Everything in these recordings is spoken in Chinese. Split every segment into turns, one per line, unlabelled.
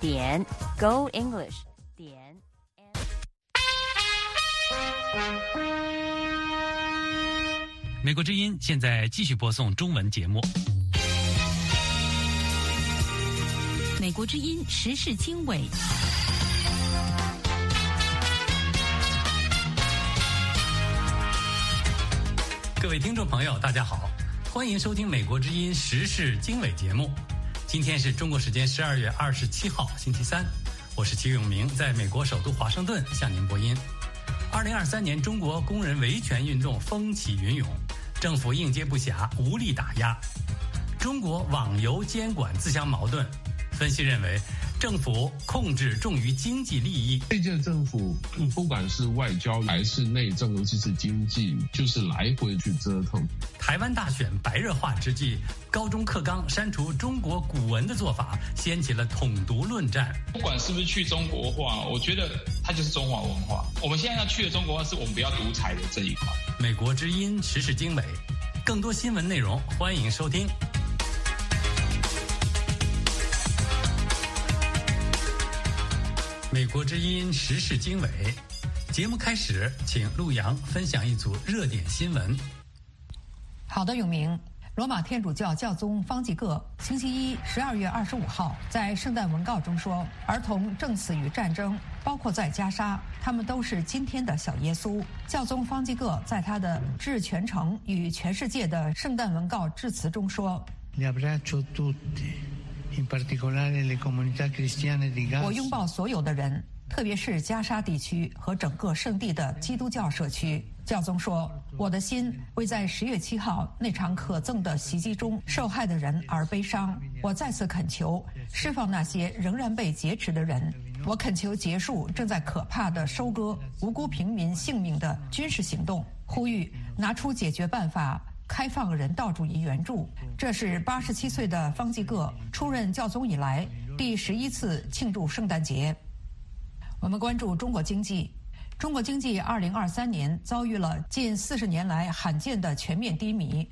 点 Go English 点。
美国之音现在继续播送中文节目。
美国之音时事经纬。
各位听众朋友，大家好，欢迎收听《美国之音时事经纬》节目。今天是中国时间十二月二十七号，星期三。我是齐永明，在美国首都华盛顿向您播音。二零二三年中国工人维权运动风起云涌，政府应接不暇，无力打压。中国网游监管自相矛盾。分析认为，政府控制重于经济利益。
这届政府不管是外交还是内政，尤其是经济，就是来回去折腾。
台湾大选白热化之际，高中课纲删除中国古文的做法，掀起了统独论战。
不管是不是去中国化，我觉得它就是中华文化。我们现在要去的中国化，是我们不要独裁的这一块。
美国之音时事经纬，更多新闻内容，欢迎收听。美国之音时事经纬，节目开始，请陆阳分享一组热点新闻。
好的，永明。罗马天主教教宗方济各星期一十二月二十五号在圣诞文告中说：“儿童正死于战争，包括在加沙，他们都是今天的小耶稣。”教宗方济各在他的致全城与全世界的圣诞文告致辞中说。我拥抱所有的人，特别是加沙地区和整个圣地的基督教社区。教宗说：“我的心为在十月七号那场可憎的袭击中受害的人而悲伤。我再次恳求释放那些仍然被劫持的人。我恳求结束正在可怕的收割无辜平民性命的军事行动，呼吁拿出解决办法。”开放人道主义援助，这是八十七岁的方济各出任教宗以来第十一次庆祝圣诞节。我们关注中国经济，中国经济二零二三年遭遇了近四十年来罕见的全面低迷。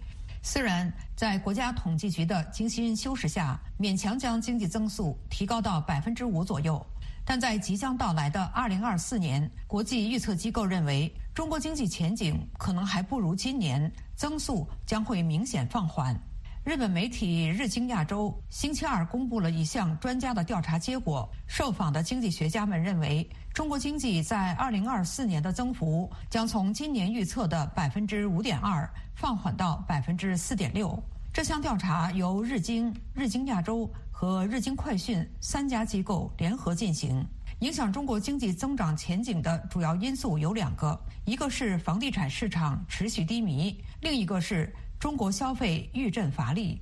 虽然在国家统计局的精心修饰下，勉强将经济增速提高到百分之五左右。但在即将到来的二零二四年，国际预测机构认为中国经济前景可能还不如今年，增速将会明显放缓。日本媒体日经亚洲星期二公布了一项专家的调查结果，受访的经济学家们认为，中国经济在二零二四年的增幅将从今年预测的百分之五点二放缓到百分之四点六。这项调查由日经、日经亚洲。和日经快讯三家机构联合进行，影响中国经济增长前景的主要因素有两个，一个是房地产市场持续低迷，另一个是中国消费遇震乏力。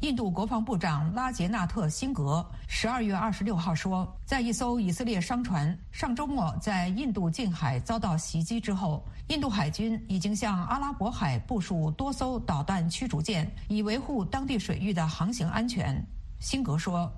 印度国防部长拉杰纳特·辛格十二月二十六号说，在一艘以色列商船上周末在印度近海遭到袭击之后，印度海军已经向阿拉伯海部署多艘导弹驱逐舰，以维护当地水域的航行安全。辛格说：“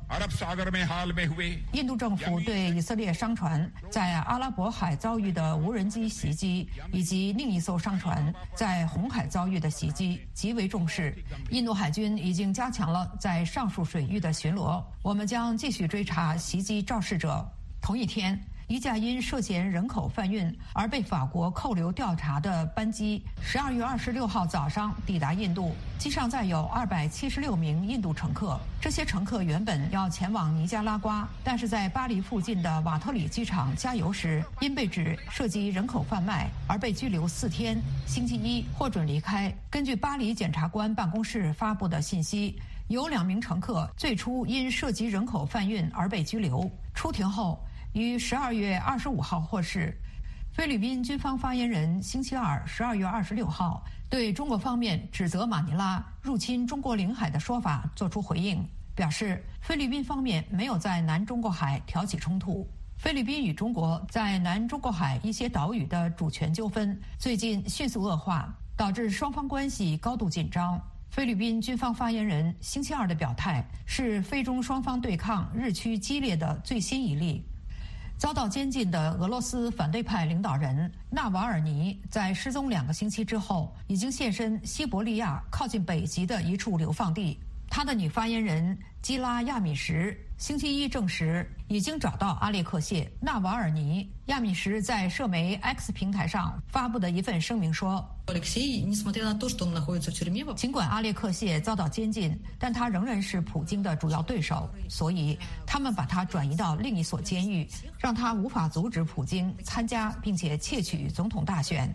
印度政府对以色列商船在阿拉伯海遭遇的无人机袭击，以及另一艘商船在红海遭遇的袭击极为重视。印度海军已经加强了在上述水域的巡逻。我们将继续追查袭击肇事者。”同一天。一架因涉嫌人口贩运而被法国扣留调查的班机，十二月二十六号早上抵达印度，机上载有二百七十六名印度乘客。这些乘客原本要前往尼加拉瓜，但是在巴黎附近的瓦特里机场加油时，因被指涉及人口贩卖而被拘留四天。星期一获准离开。根据巴黎检察官办公室发布的信息，有两名乘客最初因涉及人口贩运而被拘留，出庭后。于十二月二十五号获释。菲律宾军方发言人星期二十二月二十六号对中国方面指责马尼拉入侵中国领海的说法作出回应，表示菲律宾方面没有在南中国海挑起冲突。菲律宾与中国在南中国海一些岛屿的主权纠纷最近迅速恶化，导致双方关系高度紧张。菲律宾军方发言人星期二的表态是菲中双方对抗日趋激烈的最新一例。遭到监禁的俄罗斯反对派领导人纳瓦尔尼，在失踪两个星期之后，已经现身西伯利亚靠近北极的一处流放地。他的女发言人基拉亚米什星期一证实，已经找到阿列克谢·纳瓦尔尼。亚米什在社媒 X 平台上发布的一份声明说：“尽管阿列克谢遭到监禁，但他仍然是普京的主要对手，所以他们把他转移到另一所监狱，让他无法阻止普京参加并且窃取总统大选。”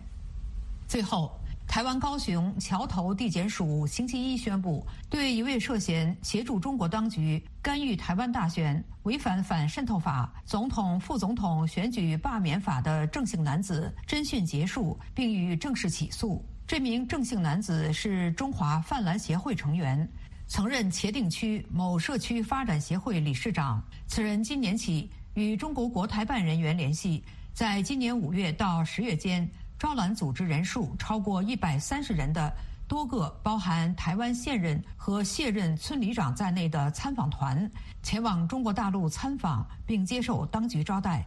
最后。台湾高雄桥头地检署星期一宣布，对一位涉嫌协助中国当局干预台湾大选、违反反渗透法、总统、副总统选举罢免法的郑姓男子侦讯结束，并予正式起诉。这名郑姓男子是中华泛蓝协会成员，曾任茄定区某社区发展协会理事长。此人今年起与中国国台办人员联系，在今年五月到十月间。招揽组织人数超过一百三十人的多个包含台湾现任和卸任村里长在内的参访团前往中国大陆参访，并接受当局招待。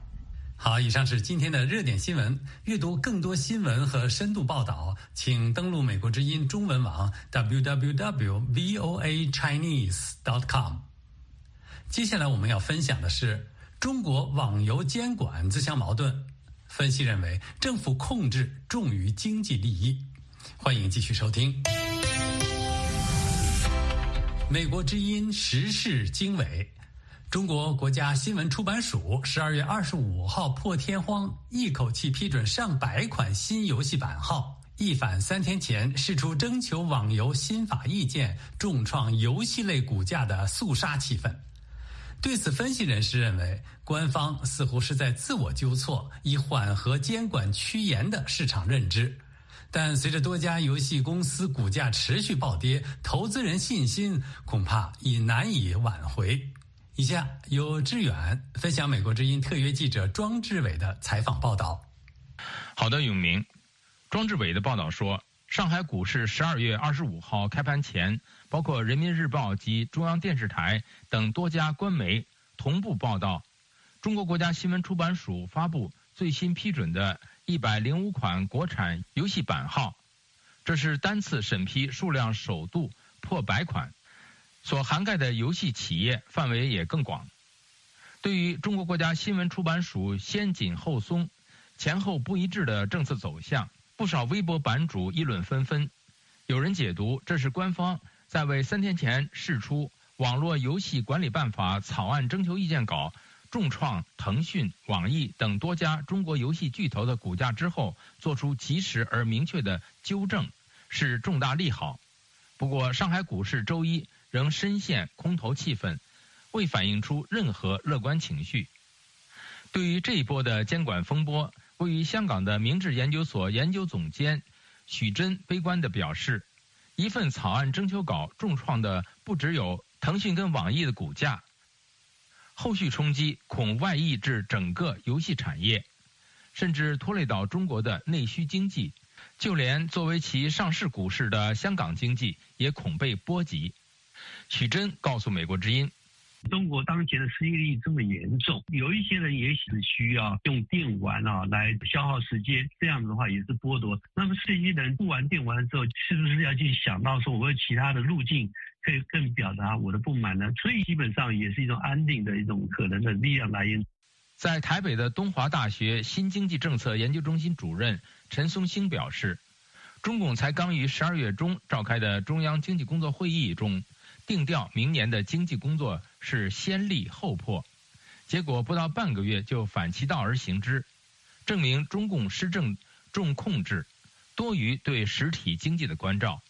好，以上是今天的热点新闻。阅读更多新闻和深度报道，请登录美国之音中文网 www.voachinese.com。接下来我们要分享的是中国网游监管自相矛盾。分析认为，政府控制重于经济利益。欢迎继续收听《美国之音时事经纬》。中国国家新闻出版署十二月二十五号破天荒一口气批准上百款新游戏版号，一反三天前释出征求网游新法意见、重创游戏类股价的肃杀气氛。对此，分析人士认为，官方似乎是在自我纠错，以缓和监管趋严的市场认知。但随着多家游戏公司股价持续暴跌，投资人信心恐怕已难以挽回。以下由志远分享美国之音特约记者庄志伟的采访报道。
好的，永明，庄志伟的报道说，上海股市十二月二十五号开盘前。包括人民日报及中央电视台等多家官媒同步报道，中国国家新闻出版署发布最新批准的一百零五款国产游戏版号，这是单次审批数量首度破百款，所涵盖的游戏企业范围也更广。对于中国国家新闻出版署先紧后松、前后不一致的政策走向，不少微博版主议论纷纷，有人解读这是官方。在为三天前释出《网络游戏管理办法》草案征求意见稿重创腾讯、网易等多家中国游戏巨头的股价之后，做出及时而明确的纠正，是重大利好。不过，上海股市周一仍深陷空头气氛，未反映出任何乐观情绪。对于这一波的监管风波，位于香港的明治研究所研究总监许真悲观地表示。一份草案征求稿重创的不只有腾讯跟网易的股价，后续冲击恐外溢至整个游戏产业，甚至拖累到中国的内需经济，就连作为其上市股市的香港经济也恐被波及。许真告诉美国之音。
中国当前的失业率这么严重，有一些人也许需要用电玩啊来消耗时间，这样子的话也是剥夺。那么这些人不玩电玩之后，是不是要去想到说我有其他的路径可以更表达我的不满呢？所以基本上也是一种安定的一种可能的力量来源。
在台北的东华大学新经济政策研究中心主任陈松兴表示，中共才刚于十二月中召开的中央经济工作会议中。定调明年的经济工作是先立后破，结果不到半个月就反其道而行之，证明中共施政重控制，多于对实体经济的关照。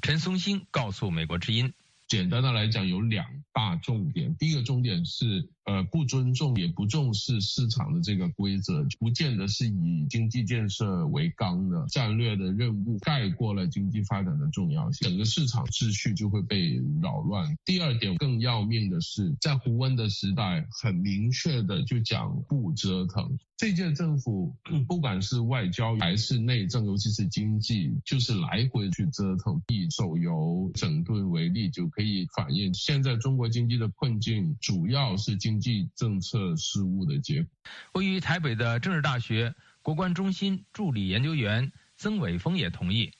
陈松兴告诉美国之音。
简单的来讲，有两大重点。第一个重点是，呃，不尊重也不重视市场的这个规则，不见得是以经济建设为纲的战略的任务盖过了经济发展的重要性，整个市场秩序就会被扰乱。第二点更要命的是，在胡温的时代，很明确的就讲不折腾。这届政府不管是外交还是内政，尤其是经济，就是来回去折腾。以手游整顿为例，就可以反映现在中国经济的困境，主要是经济政策失误的结果。
位于台北的政治大学国关中心助理研究员曾伟峰也同意，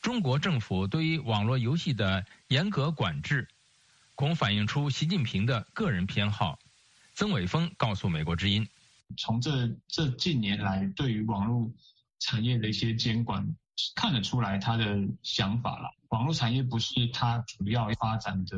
中国政府对于网络游戏的严格管制，恐反映出习近平的个人偏好。曾伟峰告诉美国之音：“
从这这近年来对于网络产业的一些监管，看得出来他的想法了。网络产业不是他主要发展的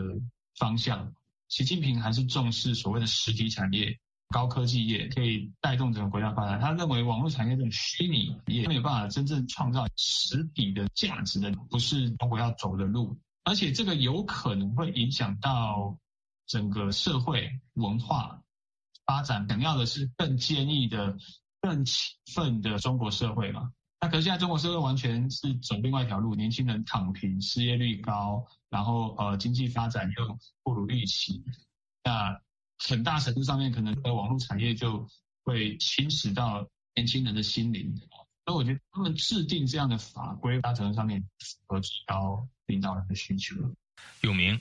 方向。习近平还是重视所谓的实体产业、高科技业，可以带动整个国家发展。他认为网络产业这种虚拟业没有办法真正创造实体的价值的，不是中国要走的路。而且这个有可能会影响到整个社会文化。”发展想要的是更坚毅的、更勤奋的中国社会嘛？那可是现在中国社会完全是走另外一条路，年轻人躺平，失业率高，然后呃经济发展又不如预期。那很大程度上面可能呃网络产业就会侵蚀到年轻人的心灵。所以我觉得他们制定这样的法规，大程度上面符合提高领导人的需求。
有名。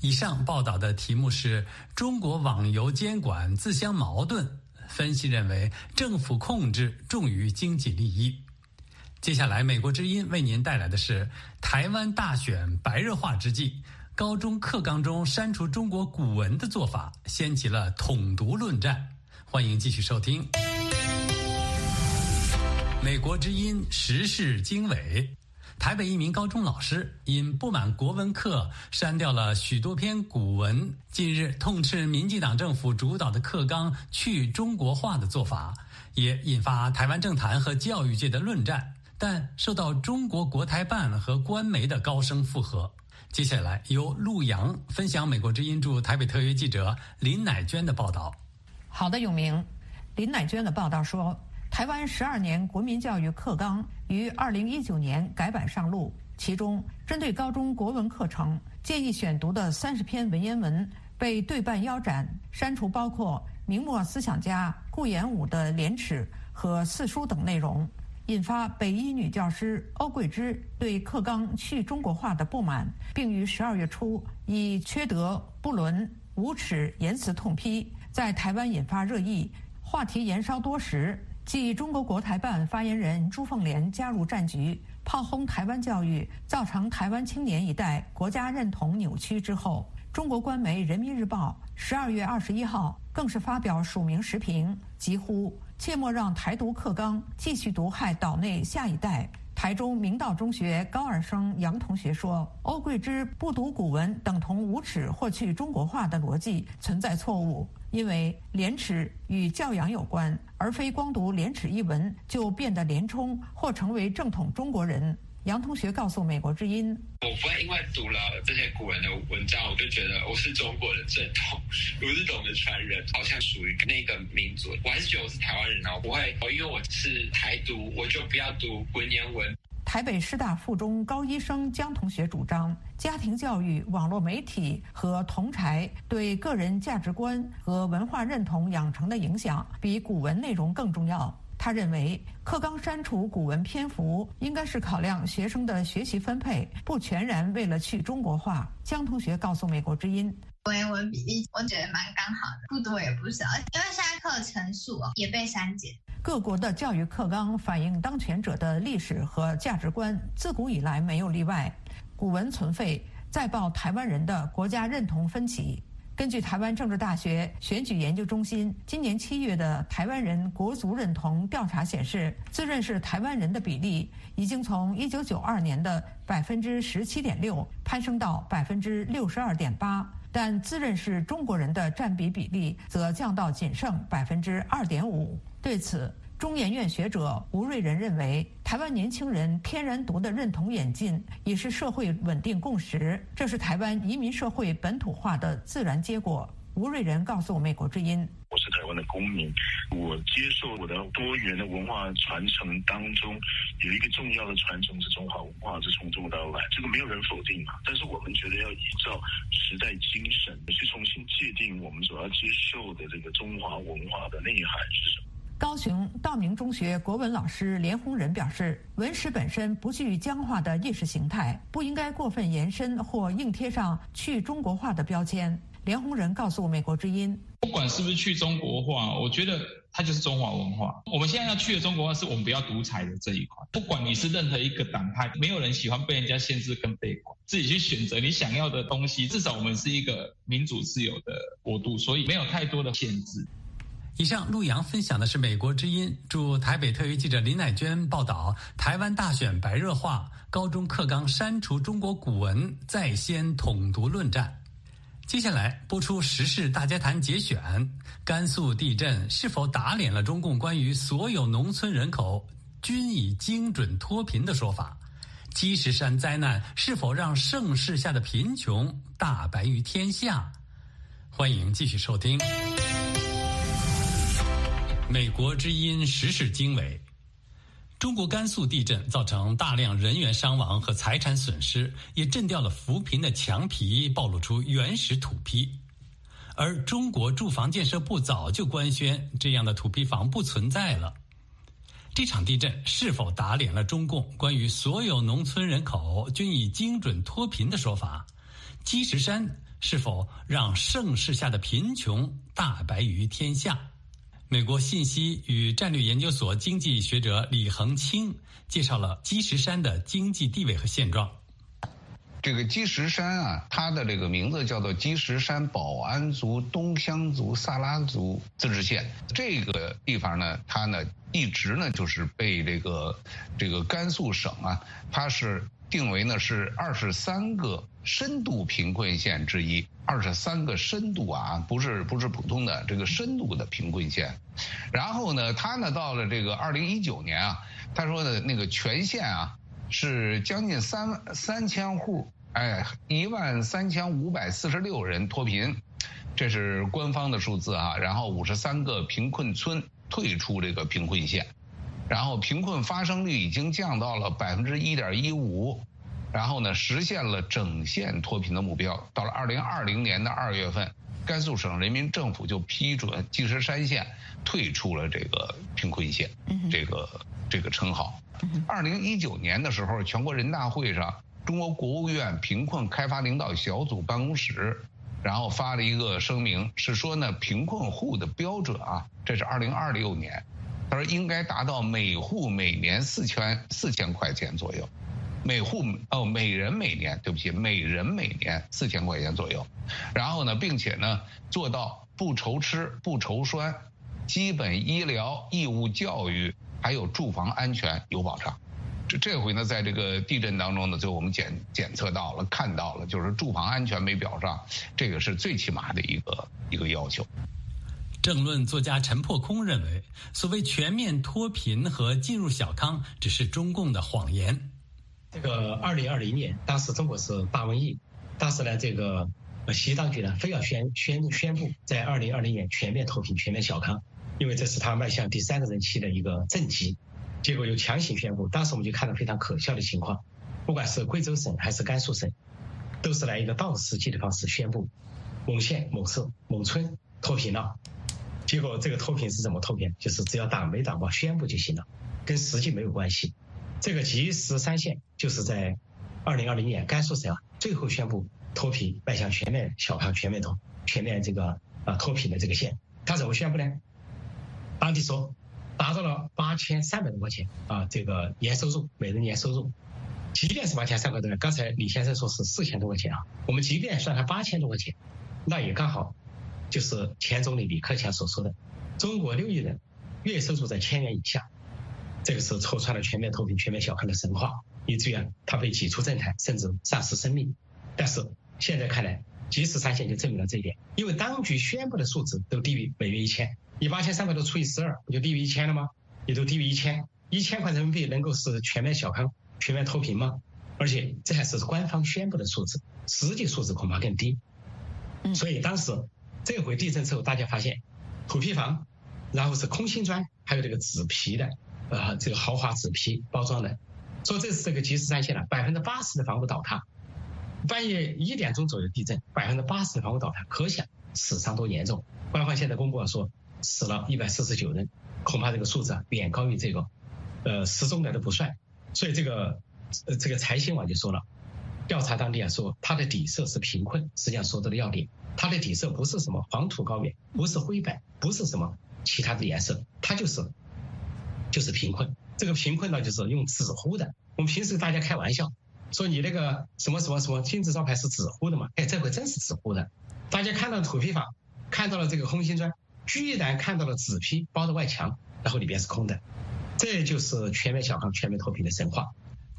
以上报道的题目是中国网游监管自相矛盾。分析认为，政府控制重于经济利益。接下来，美国之音为您带来的是台湾大选白热化之际，高中课纲中删除中国古文的做法，掀起了统独论战。欢迎继续收听美国之音时事经纬。台北一名高中老师因不满国文课删掉了许多篇古文，近日痛斥民进党政府主导的课纲去中国化的做法，也引发台湾政坛和教育界的论战，但受到中国国台办和官媒的高声附和。接下来由陆阳分享美国之音驻台北特约记者林乃娟的报道。
好的，永明，林乃娟的报道说。台湾十二年国民教育课纲于二零一九年改版上路，其中针对高中国文课程建议选读的三十篇文言文被对半腰斩，删除包括明末思想家顾炎武的《廉耻》和《四书》等内容，引发北一女教师欧桂芝对课纲去中国化的不满，并于十二月初以缺德、不伦、无耻言辞痛批，在台湾引发热议，话题延烧多时。继中国国台办发言人朱凤莲加入战局，炮轰台湾教育，造成台湾青年一代国家认同扭曲之后，中国官媒《人民日报》十二月二十一号更是发表署名时评，疾呼切莫让台独课纲继续毒害岛内下一代。台中明道中学高二生杨同学说：“欧桂芝不读古文等同无耻或去中国化的逻辑存在错误。”因为廉耻与教养有关，而非光读廉耻一文就变得廉冲或成为正统中国人。杨同学告诉美国之音：“
我不会因为读了这些古人的文章，我就觉得我是中国的正统，我是懂的传人，好像属于那个民族。我还是觉得我是台湾人啊，我不会因为我是台独，我就不要读文言文。”
台北师大附中高一生江同学主张，家庭教育、网络媒体和同柴对个人价值观和文化认同养成的影响比古文内容更重要。他认为，课纲删除古文篇幅应该是考量学生的学习分配，不全然为了去中国化。江同学告诉美国之音。
文言文比例我觉得蛮刚好的，不多也不少，因为现在课程数也被删减。
各国的教育课纲反映当权者的历史和价值观，自古以来没有例外。古文存废，再报台湾人的国家认同分歧。根据台湾政治大学选举研究中心今年七月的台湾人国族认同调查显示，自认是台湾人的比例已经从一九九二年的百分之十七点六攀升到百分之六十二点八。但自认是中国人的占比比例则降到仅剩百分之二点五。对此，中研院学者吴瑞仁认为，台湾年轻人天然读的认同演进已是社会稳定共识，这是台湾移民社会本土化的自然结果。吴瑞仁告诉美国之音。
我是台湾的公民，我接受我的多元的文化传承当中，有一个重要的传承是中华文化，是从中到来，这个没有人否定嘛。但是我们觉得要依照时代精神去重新界定我们所要接受的这个中华文化的内涵是什么。
高雄道明中学国文老师连洪仁表示，文史本身不具僵化的意识形态，不应该过分延伸或硬贴上去中国化的标签。连红仁告诉美国之音：“
不管是不是去中国化，我觉得它就是中华文化。我们现在要去的中国化，是我们不要独裁的这一块。不管你是任何一个党派，没有人喜欢被人家限制跟被管，自己去选择你想要的东西。至少我们是一个民主自由的国度，所以没有太多的限制。”
以上，陆阳分享的是美国之音驻台北特约记者林乃娟报道：台湾大选白热化，高中课纲删除中国古文，在先统独论战。接下来播出时事大家谈节选：甘肃地震是否打脸了中共关于所有农村人口均已精准脱贫的说法？积石山灾难是否让盛世下的贫穷大白于天下？欢迎继续收听。美国之音时事经纬：中国甘肃地震造成大量人员伤亡和财产损失，也震掉了扶贫的墙皮，暴露出原始土坯。而中国住房建设部早就官宣，这样的土坯房不存在了。这场地震是否打脸了中共关于所有农村人口均已精准脱贫的说法？积石山是否让盛世下的贫穷大白于天下？美国信息与战略研究所经济学者李恒清介绍了积石山的经济地位和现状。
这个积石山啊，它的这个名字叫做积石山保安族东乡族萨拉族自治县。这个地方呢，它呢一直呢就是被这个这个甘肃省啊，它是定为呢是二十三个。深度贫困县之一，二十三个深度啊，不是不是普通的这个深度的贫困县。然后呢，他呢到了这个二零一九年啊，他说的那个全县啊是将近三三千户，哎，一万三千五百四十六人脱贫，这是官方的数字啊。然后五十三个贫困村退出这个贫困县，然后贫困发生率已经降到了百分之一点一五。然后呢，实现了整县脱贫的目标。到了二零二零年的二月份，甘肃省人民政府就批准积石山县退出了这个贫困县这个这个称号。二零一九年的时候，全国人大会上，中国国务院贫困开发领导小组办公室，然后发了一个声明，是说呢，贫困户的标准啊，这是二零二六年，他说应该达到每户每年四千四千块钱左右。每户哦，每人每年，对不起，每人每年四千块钱左右，然后呢，并且呢，做到不愁吃不愁穿，基本医疗、义务教育还有住房安全有保障。这这回呢，在这个地震当中呢，就我们检检测到了，看到了，就是住房安全没保障，这个是最起码的一个一个要求。
政论作家陈破空认为，所谓全面脱贫和进入小康，只是中共的谎言。
这个二零二零年，当时中国是大瘟疫，当时呢，这个习当局呢，非要宣宣宣布在二零二零年全面脱贫、全面小康，因为这是他迈向第三个任期的一个政绩，结果又强行宣布，当时我们就看到非常可笑的情况，不管是贵州省还是甘肃省，都是来一个倒时计的方式宣布某县某市某村脱贫了，结果这个脱贫是怎么脱贫？就是只要党没党报宣布就行了，跟实际没有关系。这个积石三县就是在二零二零年甘肃省啊最后宣布脱贫、迈向全面小康、全面脱、全面这个啊脱贫的这个县。他怎么宣布呢？当地说达到了八千三百多块钱啊，这个年收入，每人年收入。即便是八千三百多，刚才李先生说是四千多块钱啊，我们即便算他八千多块钱，那也刚好就是前总理李克强所说的，中国六亿人月收入在千元以下。这个时候戳穿了全面脱贫、全面小康的神话，以至于啊，他被挤出政坛，甚至丧失生命。但是现在看来，及时三线就证明了这一点，因为当局宣布的数字都低于每月一千，你八千三百多除以十二，不就低于一千了吗？也都低于一千，一千块人民币能够使全面小康、全面脱贫吗？而且这还是官方宣布的数字，实际数字恐怕更低。所以当时这回地震之后，大家发现土坯房，然后是空心砖，还有这个纸皮的。呃，这个豪华纸皮包装的，说这是这个积石山线了，百分之八十的房屋倒塌，半夜一点钟左右地震，百分之八十的房屋倒塌，可想死伤多严重。官方现在公布了说死了一百四十九人，恐怕这个数字啊远高于这个，呃失踪的都不算。所以这个呃这个财新网就说了，调查当地啊说它的底色是贫困，实际上说到了要点，它的底色不是什么黄土高原，不是灰白，不是什么其他的颜色，它就是就是贫困。这个贫困呢，就是用纸糊的。我们平时大家开玩笑说你那个什么什么什么金字招牌是纸糊的嘛？哎，这回真是纸糊的。大家看到土坯房，看到了这个空心砖，居然看到了纸坯包的外墙，然后里边是空的，这就是全面小康、全面脱贫的神话。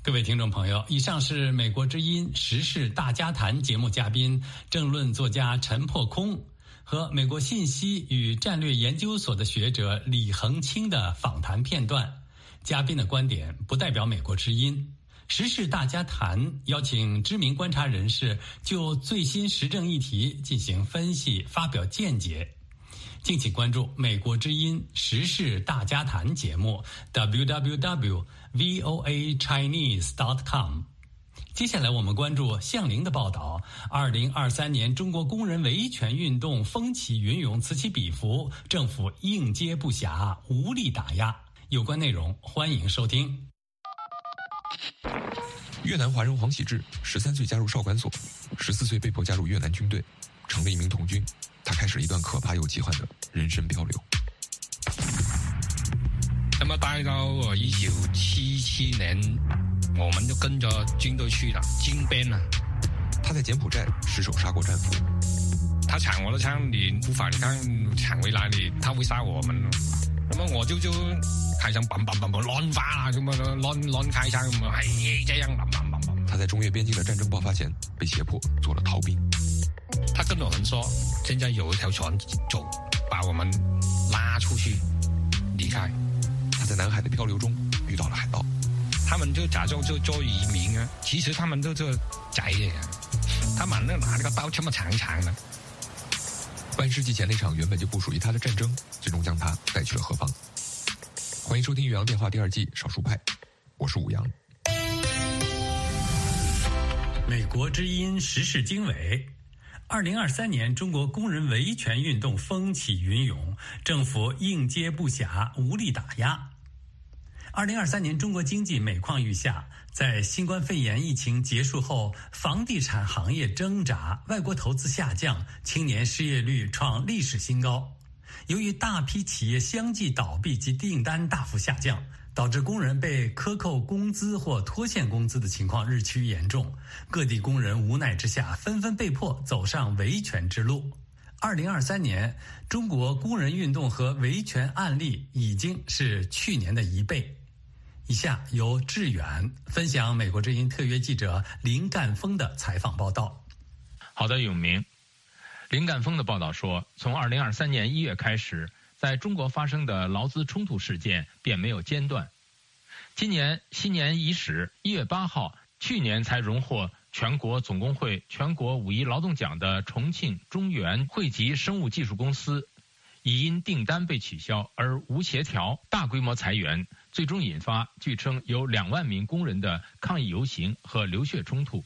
各位听众朋友，以上是美国之音时事大家谈节目嘉宾、政论作家陈破空和美国信息与战略研究所的学者李恒清的访谈片段。嘉宾的观点不代表美国之音。时事大家谈邀请知名观察人士就最新时政议题进行分析、发表见解。敬请关注美国之音时事大家谈节目，www.voachinese.com。接下来我们关注向凌的报道：二零二三年中国工人维权运动风起云涌，此起彼伏，政府应接不暇，无力打压。有关内容欢迎收听。
越南华人黄喜志十三岁加入少管所，十四岁被迫加入越南军队，成了一名童军。他开始了一段可怕又奇幻的人生漂流。
那么待到一九七七年，我们就跟着军队去了金边了。
他在柬埔寨失手杀过战俘。
他抢我的枪，你无法你看抢回来，你他会杀我们。那么我就就开枪，砰砰砰砰乱发啊，什么乱乱开枪，什么嘿这样砰砰砰砰。
他在中越边境的战争爆发前被胁迫做了逃兵。
他跟我们说，现在有一条船走，把我们拉出去离开。
他在南海的漂流中
他们就假装就做移民啊，其实他们都是贼的，他们那拿那个刀这么长长的。
半世纪前那场原本就不属于他的战争，最终将他带去了何方？欢迎收听《岳阳电话》第二季《少数派》，我是武阳。
美国之音时事经纬。二零二三年，中国工人维权运动风起云涌，政府应接不暇，无力打压。二零二三年，中国经济每况愈下，在新冠肺炎疫情结束后，房地产行业挣扎，外国投资下降，青年失业率创历史新高。由于大批企业相继倒闭及订单大幅下降。导致工人被克扣工资或拖欠工资的情况日趋严重，各地工人无奈之下纷纷被迫走上维权之路。二零二三年，中国工人运动和维权案例已经是去年的一倍。以下由志远分享美国之音特约记者林干峰的采访报道。
好的，永明，林干峰的报道说，从二零二三年一月开始。在中国发生的劳资冲突事件便没有间断。今年新年伊始，一月八号，去年才荣获全国总工会全国五一劳动奖的重庆中原汇集生物技术公司，已因订单被取消而无协调，大规模裁员，最终引发据称有两万名工人的抗议游行和流血冲突。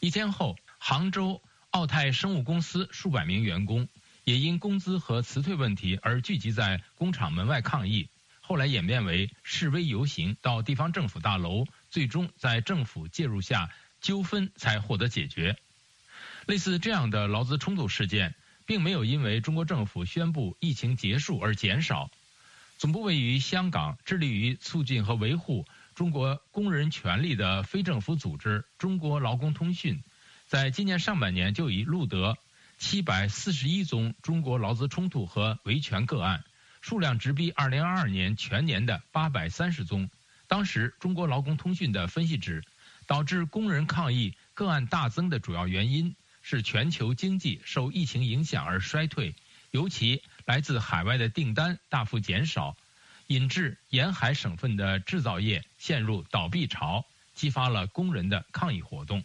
一天后，杭州奥泰生物公司数百名员工。也因工资和辞退问题而聚集在工厂门外抗议，后来演变为示威游行，到地方政府大楼，最终在政府介入下，纠纷才获得解决。类似这样的劳资冲突事件，并没有因为中国政府宣布疫情结束而减少。总部位于香港、致力于促进和维护中国工人权利的非政府组织中国劳工通讯，在今年上半年就已录得。七百四十一宗中国劳资冲突和维权个案，数量直逼二零二二年全年的八百三十宗。当时，中国劳工通讯的分析指，导致工人抗议个案大增的主要原因是全球经济受疫情影响而衰退，尤其来自海外的订单大幅减少，引致沿海省份的制造业陷入倒闭潮，激发了工人的抗议活动。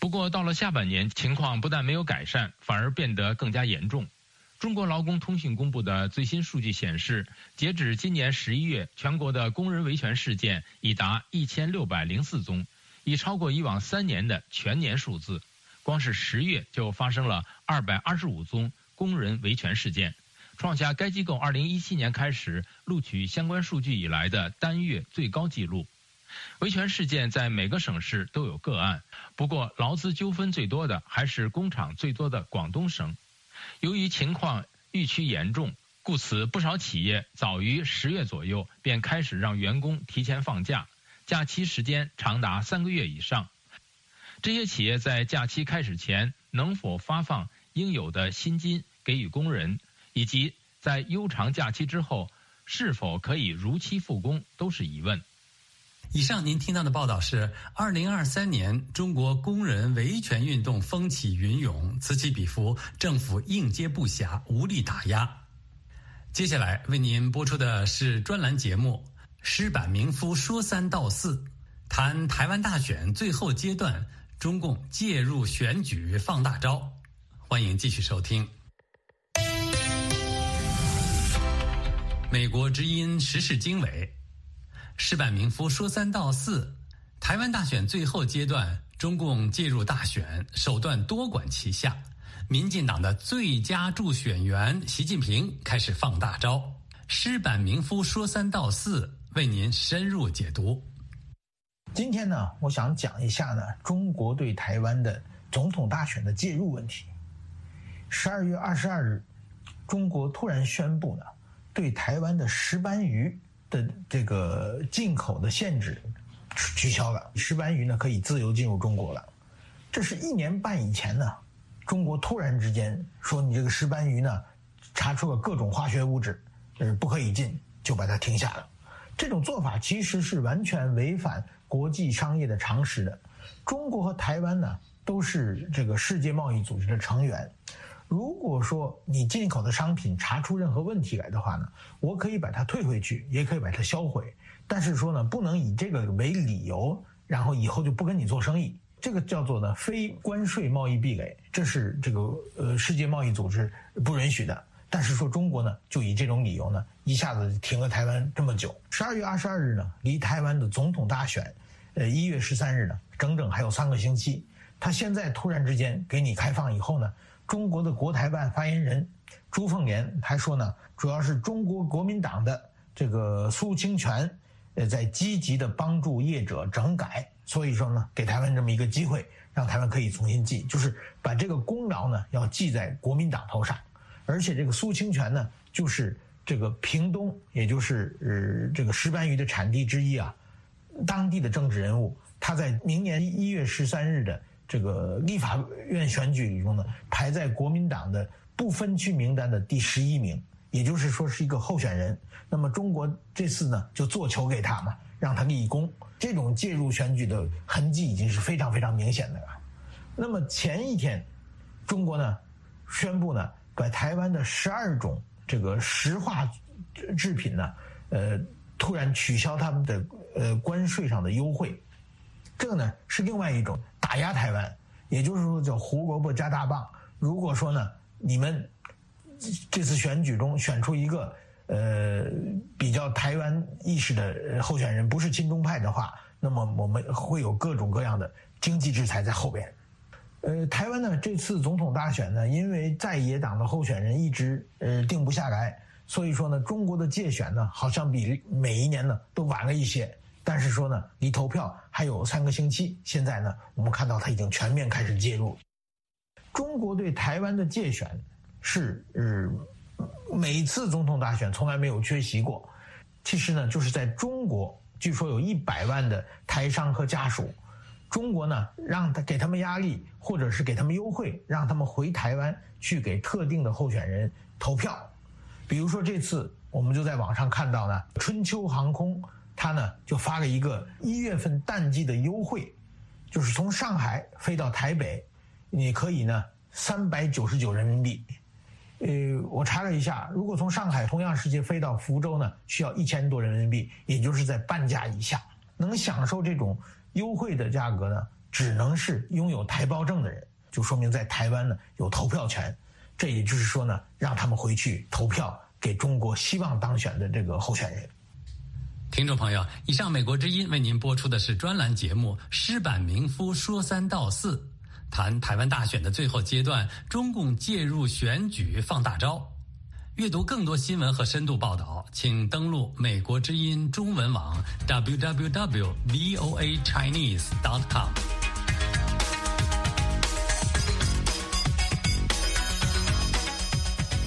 不过，到了下半年，情况不但没有改善，反而变得更加严重。中国劳工通讯公布的最新数据显示，截止今年十一月，全国的工人维权事件已达一千六百零四宗，已超过以往三年的全年数字。光是十月就发生了二百二十五宗工人维权事件，创下该机构二零一七年开始录取相关数据以来的单月最高纪录。维权事件在每个省市都有个案，不过劳资纠纷最多的还是工厂最多的广东省。由于情况愈趋严重，故此不少企业早于十月左右便开始让员工提前放假，假期时间长达三个月以上。这些企业在假期开始前能否发放应有的薪金给予工人，以及在悠长假期之后是否可以如期复工，都是疑问。
以上您听到的报道是：二零二三年中国工人维权运动风起云涌，此起彼伏，政府应接不暇，无力打压。接下来为您播出的是专栏节目《石板明夫说三道四》，谈台湾大选最后阶段，中共介入选举放大招。欢迎继续收听。美国之音时事经纬。石板明夫说三道四，台湾大选最后阶段，中共介入大选，手段多管齐下。民进党的最佳助选员习近平开始放大招。石板明夫说三道四，为您深入解读。
今天呢，我想讲一下呢，中国对台湾的总统大选的介入问题。十二月二十二日，中国突然宣布呢，对台湾的石斑鱼。的这个进口的限制取消了，石斑鱼呢可以自由进入中国了。这是一年半以前呢，中国突然之间说你这个石斑鱼呢查出了各种化学物质，呃不可以进，就把它停下了。这种做法其实是完全违反国际商业的常识的。中国和台湾呢都是这个世界贸易组织的成员。如果说你进口的商品查出任何问题来的话呢，我可以把它退回去，也可以把它销毁。但是说呢，不能以这个为理由，然后以后就不跟你做生意。这个叫做呢非关税贸易壁垒，这是这个呃世界贸易组织不允许的。但是说中国呢，就以这种理由呢，一下子停了台湾这么久。十二月二十二日呢，离台湾的总统大选，呃一月十三日呢，整整还有三个星期。他现在突然之间给你开放以后呢？中国的国台办发言人朱凤莲还说呢，主要是中国国民党的这个苏清泉，呃，在积极的帮助业者整改，所以说呢，给台湾这么一个机会，让台湾可以重新记，就是把这个功劳呢要记在国民党头上，而且这个苏清泉呢，就是这个屏东，也就是呃这个石斑鱼的产地之一啊，当地的政治人物，他在明年一月十三日的。这个立法院选举中呢，排在国民党的不分区名单的第十一名，也就是说是一个候选人。那么中国这次呢，就做球给他嘛，让他立功。这种介入选举的痕迹已经是非常非常明显的了。那么前一天，中国呢宣布呢，把台湾的十二种这个石化制品呢，呃，突然取消他们的呃关税上的优惠。这个呢是另外一种打压台湾，也就是说叫胡萝卜加大棒。如果说呢你们这次选举中选出一个呃比较台湾意识的候选人，不是亲中派的话，那么我们会有各种各样的经济制裁在后边。呃，台湾呢这次总统大选呢，因为在野党的候选人一直呃定不下来，所以说呢中国的界选呢好像比每一年呢都晚了一些。但是说呢，离投票还有三个星期。现在呢，我们看到他已经全面开始介入。中国对台湾的界选是呃，每次总统大选从来没有缺席过。其实呢，就是在中国，据说有一百万的台商和家属，中国呢让他给他们压力，或者是给他们优惠，让他们回台湾去给特定的候选人投票。比如说这次，我们就在网上看到呢，春秋航空。他呢就发了一个一月份淡季的优惠，就是从上海飞到台北，你可以呢三百九十九人民币。呃，我查了一下，如果从上海同样时间飞到福州呢，需要一千多人民币，也就是在半价以下。能享受这种优惠的价格呢，只能是拥有台胞证的人，就说明在台湾呢有投票权。这也就是说呢，让他们回去投票给中国希望当选的这个候选人。
听众朋友，以上美国之音为您播出的是专栏节目《诗版名夫说三道四》，谈台湾大选的最后阶段，中共介入选举放大招。阅读更多新闻和深度报道，请登录美国之音中文网 www.voachinese.com。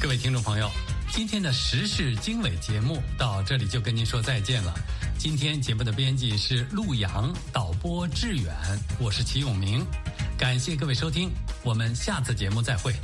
各位听众朋友，今天的时事经纬节目到这里就跟您说再见了。今天节目的编辑是陆阳，导播志远，我是齐永明，感谢各位收听，我们下次节目再会。